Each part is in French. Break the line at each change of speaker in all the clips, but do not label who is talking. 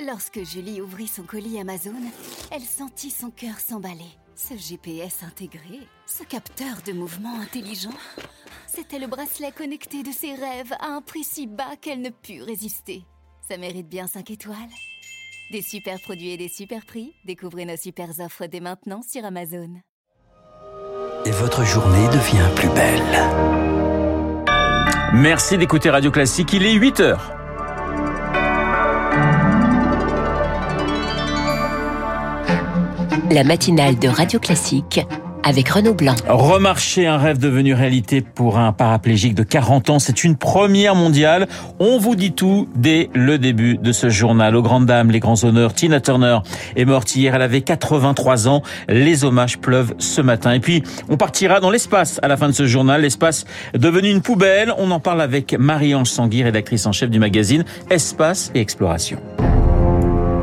Lorsque Julie ouvrit son colis Amazon, elle sentit son cœur s'emballer. Ce GPS intégré, ce capteur de mouvement intelligent, c'était le bracelet connecté de ses rêves à un prix si bas qu'elle ne put résister. Ça mérite bien 5 étoiles. Des super produits et des super prix, découvrez nos super offres dès maintenant sur Amazon.
Et votre journée devient plus belle.
Merci d'écouter Radio Classique, il est 8 heures.
La matinale de Radio Classique avec Renaud Blanc.
Remarcher un rêve devenu réalité pour un paraplégique de 40 ans, c'est une première mondiale. On vous dit tout dès le début de ce journal. Aux grandes dames, les grands honneurs, Tina Turner est morte hier, elle avait 83 ans. Les hommages pleuvent ce matin. Et puis, on partira dans l'espace à la fin de ce journal. L'espace devenu une poubelle. On en parle avec Marie-Ange Sanguy, rédactrice en chef du magazine Espace et Exploration.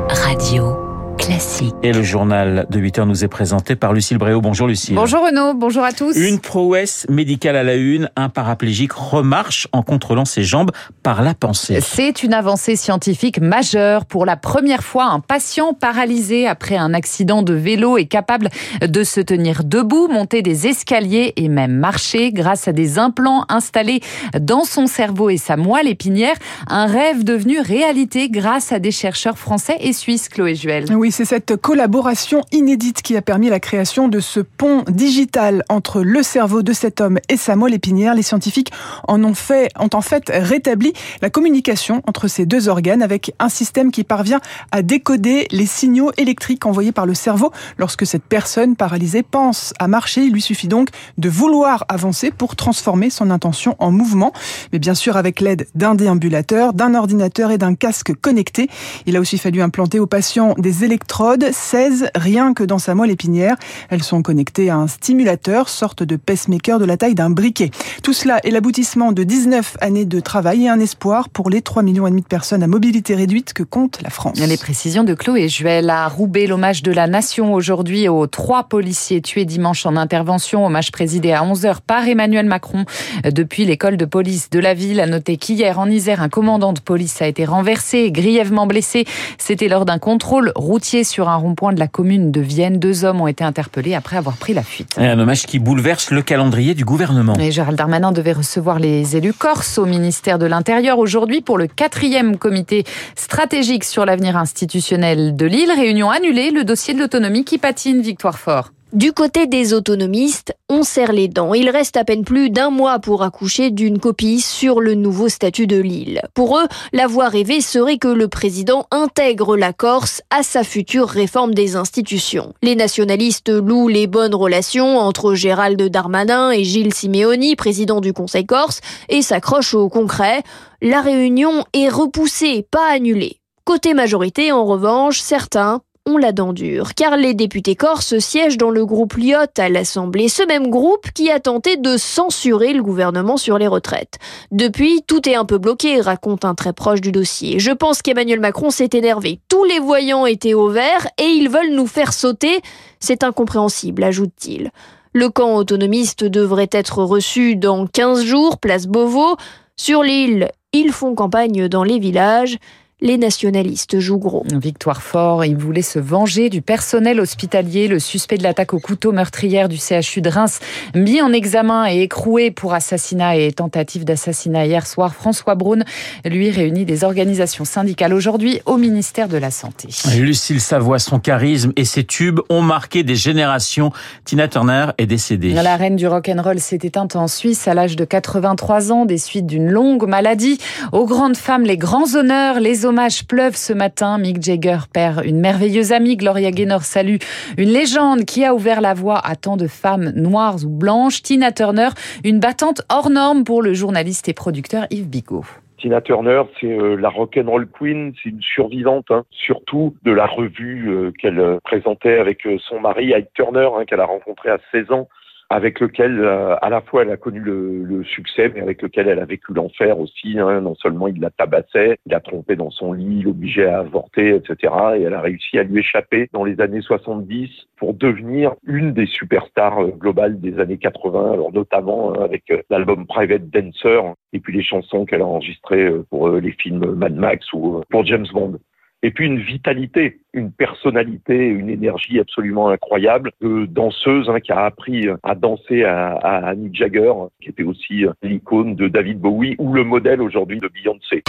Radio. Classique.
Et le journal de 8 heures nous est présenté par Lucille Bréau. Bonjour Lucille.
Bonjour Renaud, bonjour à tous.
Une prouesse médicale à la une, un paraplégique remarche en contrôlant ses jambes par la pensée.
C'est une avancée scientifique majeure. Pour la première fois, un patient paralysé après un accident de vélo est capable de se tenir debout, monter des escaliers et même marcher grâce à des implants installés dans son cerveau et sa moelle épinière. Un rêve devenu réalité grâce à des chercheurs français et suisses, Chloé Juel.
Oui, c'est cette collaboration inédite qui a permis la création de ce pont digital entre le cerveau de cet homme et sa moelle épinière. Les scientifiques en ont fait, ont en fait rétabli la communication entre ces deux organes avec un système qui parvient à décoder les signaux électriques envoyés par le cerveau lorsque cette personne paralysée pense à marcher. Il lui suffit donc de vouloir avancer pour transformer son intention en mouvement. Mais bien sûr, avec l'aide d'un déambulateur, d'un ordinateur et d'un casque connecté. Il a aussi fallu implanter au patient des électrodes électrodes, 16 rien que dans sa moelle épinière. Elles sont connectées à un stimulateur, sorte de pacemaker de la taille d'un briquet. Tout cela est l'aboutissement de 19 années de travail et un espoir pour les 3 millions de personnes à mobilité réduite que compte la France.
Les précisions de Chloé Juel à Roubaix, l'hommage de la nation aujourd'hui aux trois policiers tués dimanche en intervention, hommage présidé à 11h par Emmanuel Macron depuis l'école de police de la ville. A noté qu'hier en Isère, un commandant de police a été renversé, grièvement blessé. C'était lors d'un contrôle routier sur un rond-point de la commune de Vienne. Deux hommes ont été interpellés après avoir pris la fuite.
un hommage qui bouleverse le calendrier du gouvernement.
Et Gérald Darmanin devait recevoir les élus corses au ministère de l'Intérieur aujourd'hui pour le quatrième comité stratégique sur l'avenir institutionnel de l'île. Réunion annulée, le dossier de l'autonomie qui patine, Victoire Fort.
Du côté des autonomistes, on serre les dents. Il reste à peine plus d'un mois pour accoucher d'une copie sur le nouveau statut de l'île. Pour eux, la voie rêvée serait que le président intègre la Corse à sa future réforme des institutions. Les nationalistes louent les bonnes relations entre Gérald Darmanin et Gilles Simeoni, président du Conseil corse, et s'accrochent au concret. La réunion est repoussée, pas annulée. Côté majorité, en revanche, certains ont la dent car les députés corses siègent dans le groupe Lyotte à l'Assemblée, ce même groupe qui a tenté de censurer le gouvernement sur les retraites. Depuis, tout est un peu bloqué, raconte un très proche du dossier. Je pense qu'Emmanuel Macron s'est énervé. Tous les voyants étaient au vert et ils veulent nous faire sauter. C'est incompréhensible, ajoute-t-il. Le camp autonomiste devrait être reçu dans 15 jours, place Beauvau. Sur l'île, ils font campagne dans les villages les nationalistes jouent gros.
Victoire fort, il voulait se venger du personnel hospitalier. Le suspect de l'attaque au couteau meurtrière du CHU de Reims, mis en examen et écroué pour assassinat et tentative d'assassinat hier soir, François Braun, lui réunit des organisations syndicales aujourd'hui au ministère de la Santé.
Lucille Savoie, son charisme et ses tubes ont marqué des générations. Tina Turner est décédée.
La reine du rock'n'roll s'est éteinte en Suisse à l'âge de 83 ans des suites d'une longue maladie. Aux grandes femmes, les grands honneurs, les hommages pleuvent ce matin. Mick Jagger perd une merveilleuse amie. Gloria Gaynor salue une légende qui a ouvert la voie à tant de femmes noires ou blanches. Tina Turner, une battante hors norme pour le journaliste et producteur Yves Bigot.
Tina Turner, c'est euh, la rock'n'roll queen, c'est une survivante, hein, surtout de la revue euh, qu'elle euh, présentait avec son mari Ike Turner, hein, qu'elle a rencontré à 16 ans avec lequel euh, à la fois elle a connu le, le, succès, mais avec lequel elle a vécu l'enfer aussi. Hein. Non seulement il la tabassait, il a trompé dans son lit, l'obligeait à avorter, etc. Et elle a réussi à lui échapper dans les années 70 pour devenir une des superstars euh, globales des années 80, alors notamment hein, avec euh, l'album Private Dancer et puis les chansons qu'elle a enregistrées pour les films Mad Max ou pour James Bond. Et puis une vitalité, une personnalité, une énergie absolument incroyable. Euh, danseuse hein, qui a appris à danser à, à Mick Jagger, qui était aussi l'icône de David Bowie ou le modèle aujourd'hui de Beyoncé.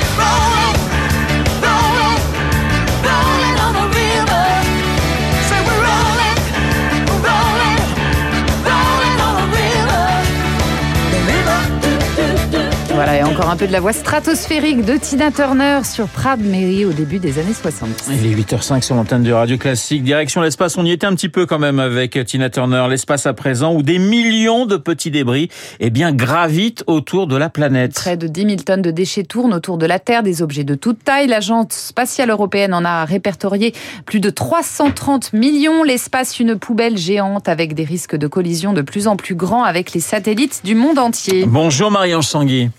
Encore un peu de la voix stratosphérique de Tina Turner sur Proud Mary au début des années 60.
Il est 8h05 sur l'antenne de Radio Classique. Direction l'espace, on y était un petit peu quand même avec Tina Turner. L'espace à présent où des millions de petits débris eh bien, gravitent autour de la planète.
Près de 10 000 tonnes de déchets tournent autour de la Terre, des objets de toute taille. L'Agence spatiale européenne en a répertorié plus de 330 millions. L'espace, une poubelle géante avec des risques de collision de plus en plus grands avec les satellites du monde entier.
Bonjour Marie-Ange Sangui.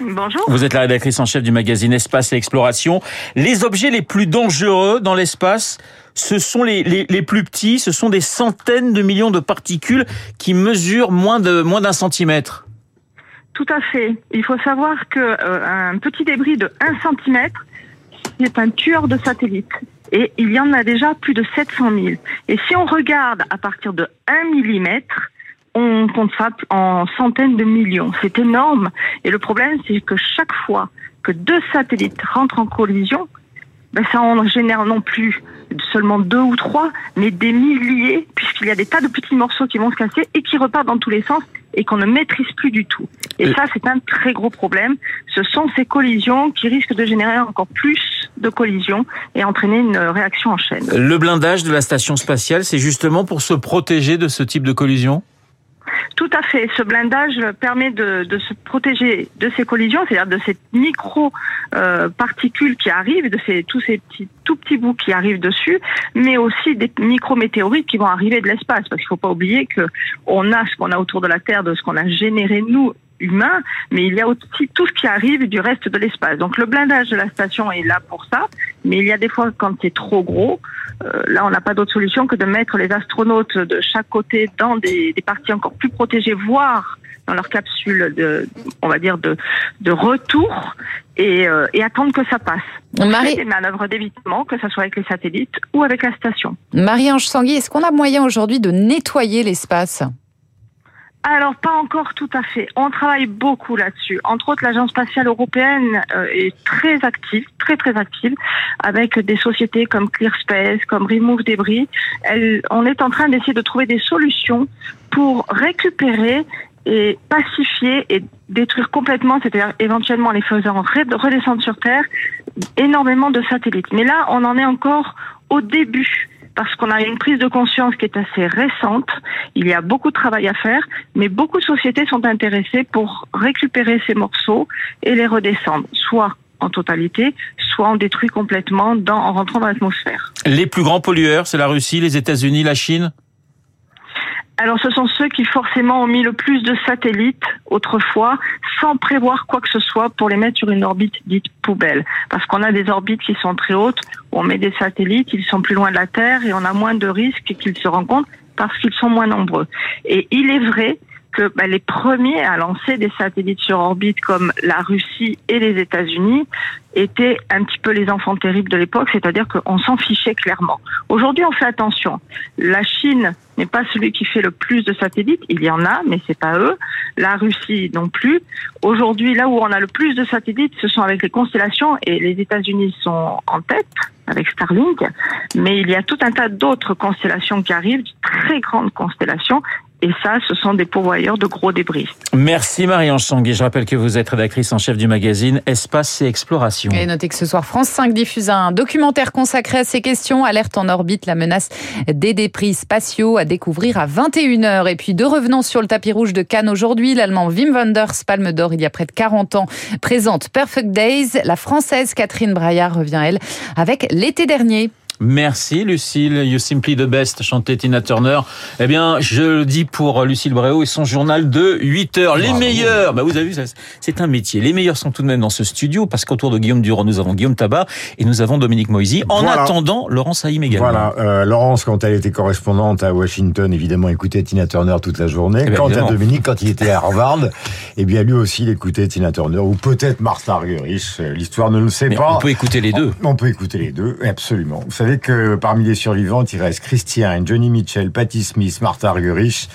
Bonjour.
Vous êtes la rédactrice en chef du magazine Espace et Exploration. Les objets les plus dangereux dans l'espace, ce sont les, les, les, plus petits, ce sont des centaines de millions de particules qui mesurent moins de moins d'un centimètre.
Tout à fait. Il faut savoir que euh, un petit débris de 1 centimètre, c'est un tueur de satellites. Et il y en a déjà plus de 700 000. Et si on regarde à partir de 1 millimètre, on compte ça en centaines de millions. C'est énorme. Et le problème, c'est que chaque fois que deux satellites rentrent en collision, ben ça en génère non plus seulement deux ou trois, mais des milliers, puisqu'il y a des tas de petits morceaux qui vont se casser et qui repartent dans tous les sens et qu'on ne maîtrise plus du tout. Et ça, c'est un très gros problème. Ce sont ces collisions qui risquent de générer encore plus de collisions et entraîner une réaction en chaîne.
Le blindage de la station spatiale, c'est justement pour se protéger de ce type de collision?
Tout à fait. Ce blindage permet de, se protéger de ces collisions, c'est-à-dire de ces micro euh, qui arrivent, de tous ces petits tout petits bouts qui arrivent dessus, mais aussi des micro-météorites qui vont arriver de l'espace. Parce qu'il faut pas oublier que on a ce qu'on a autour de la Terre, de ce qu'on a généré nous humains, mais il y a aussi tout ce qui arrive du reste de l'espace. Donc le blindage de la station est là pour ça, mais il y a des fois quand c'est trop gros, euh, là on n'a pas d'autre solution que de mettre les astronautes de chaque côté dans des, des parties encore plus protégées, voire dans leur capsule de, on va dire de, de retour et, euh, et attendre que ça passe.
Marie...
Des manœuvres d'évitement, que ce soit avec les satellites ou avec la station.
Marie-Ange Sangui, est-ce qu'on a moyen aujourd'hui de nettoyer l'espace?
Alors pas encore tout à fait. On travaille beaucoup là-dessus. Entre autres, l'agence spatiale européenne euh, est très active, très très active, avec des sociétés comme ClearSpace, comme Remove Debris. Elle, on est en train d'essayer de trouver des solutions pour récupérer et pacifier et détruire complètement, c'est-à-dire éventuellement les faisant redescendre sur Terre, énormément de satellites. Mais là, on en est encore au début parce qu'on a une prise de conscience qui est assez récente. Il y a beaucoup de travail à faire, mais beaucoup de sociétés sont intéressées pour récupérer ces morceaux et les redescendre, soit en totalité, soit en détruit complètement dans, en rentrant dans l'atmosphère.
Les plus grands pollueurs, c'est la Russie, les États-Unis, la Chine?
Alors ce sont ceux qui forcément ont mis le plus de satellites autrefois sans prévoir quoi que ce soit pour les mettre sur une orbite dite poubelle. Parce qu'on a des orbites qui sont très hautes, où on met des satellites, ils sont plus loin de la Terre et on a moins de risques qu'ils se rencontrent parce qu'ils sont moins nombreux. Et il est vrai que bah, les premiers à lancer des satellites sur orbite comme la Russie et les États-Unis étaient un petit peu les enfants terribles de l'époque, c'est-à-dire qu'on s'en fichait clairement. Aujourd'hui, on fait attention. La Chine n'est pas celui qui fait le plus de satellites, il y en a, mais c'est pas eux. La Russie non plus. Aujourd'hui, là où on a le plus de satellites, ce sont avec les constellations et les États-Unis sont en tête avec Starlink, mais il y a tout un tas d'autres constellations qui arrivent, très grandes constellations, et ça, ce sont des pourvoyeurs de gros débris.
Merci Marie-Ange Sangui. Je rappelle que vous êtes rédactrice en chef du magazine Espace et Exploration.
Et notez que ce soir, France 5 diffuse un documentaire consacré à ces questions. Alerte en orbite, la menace des débris spatiaux à découvrir à 21h. Et puis, de revenons sur le tapis rouge de Cannes aujourd'hui. L'allemand Wim Wenders, palme d'or il y a près de 40 ans, présente Perfect Days. La française Catherine Braillard revient, elle, avec l'été dernier.
Merci Lucille, You Simply the Best, chantait Tina Turner. Eh bien, je le dis pour Lucille Bréau et son journal de 8 heures. Les meilleurs, bah vous avez vu, c'est un métier. Les meilleurs sont tout de même dans ce studio parce qu'autour de Guillaume Durand, nous avons Guillaume Tabar et nous avons Dominique Moisy. En attendant, Laurence Haïm également.
Voilà, euh, Laurence, quand elle était correspondante à Washington, évidemment, écoutait Tina Turner toute la journée. Eh Quant à Dominique, quand il était à Harvard, eh bien, lui aussi, il écoutait Tina Turner ou peut-être Martha Argerich. L'histoire ne le sait pas.
On peut écouter les deux.
On, peut écouter les deux, absolument. Vous savez que parmi les survivantes, il reste Christian, Johnny Mitchell, Patti Smith, Martha Argerich,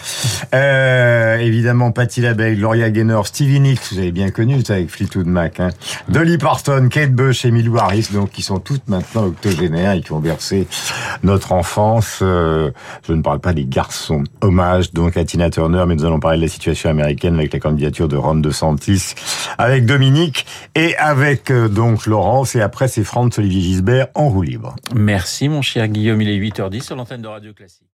euh, évidemment Patti LaBelle, Gloria Gaynor, Stevie Nicks, vous avez bien connu avec Fleetwood Mac, hein. Dolly Parton, Kate Bush, Emily Harris, donc qui sont toutes maintenant octogénaires et qui ont versé notre enfance. Euh, je ne parle pas des garçons. Hommage donc à Tina Turner, mais nous allons parler de la situation américaine avec la candidature de Ron DeSantis, avec Dominique et avec euh, donc Laurence et après c'est Franz Olivier Gisbert en roue libre.
Merci mon cher Guillaume, il est 8h10 sur l'antenne de Radio Classique.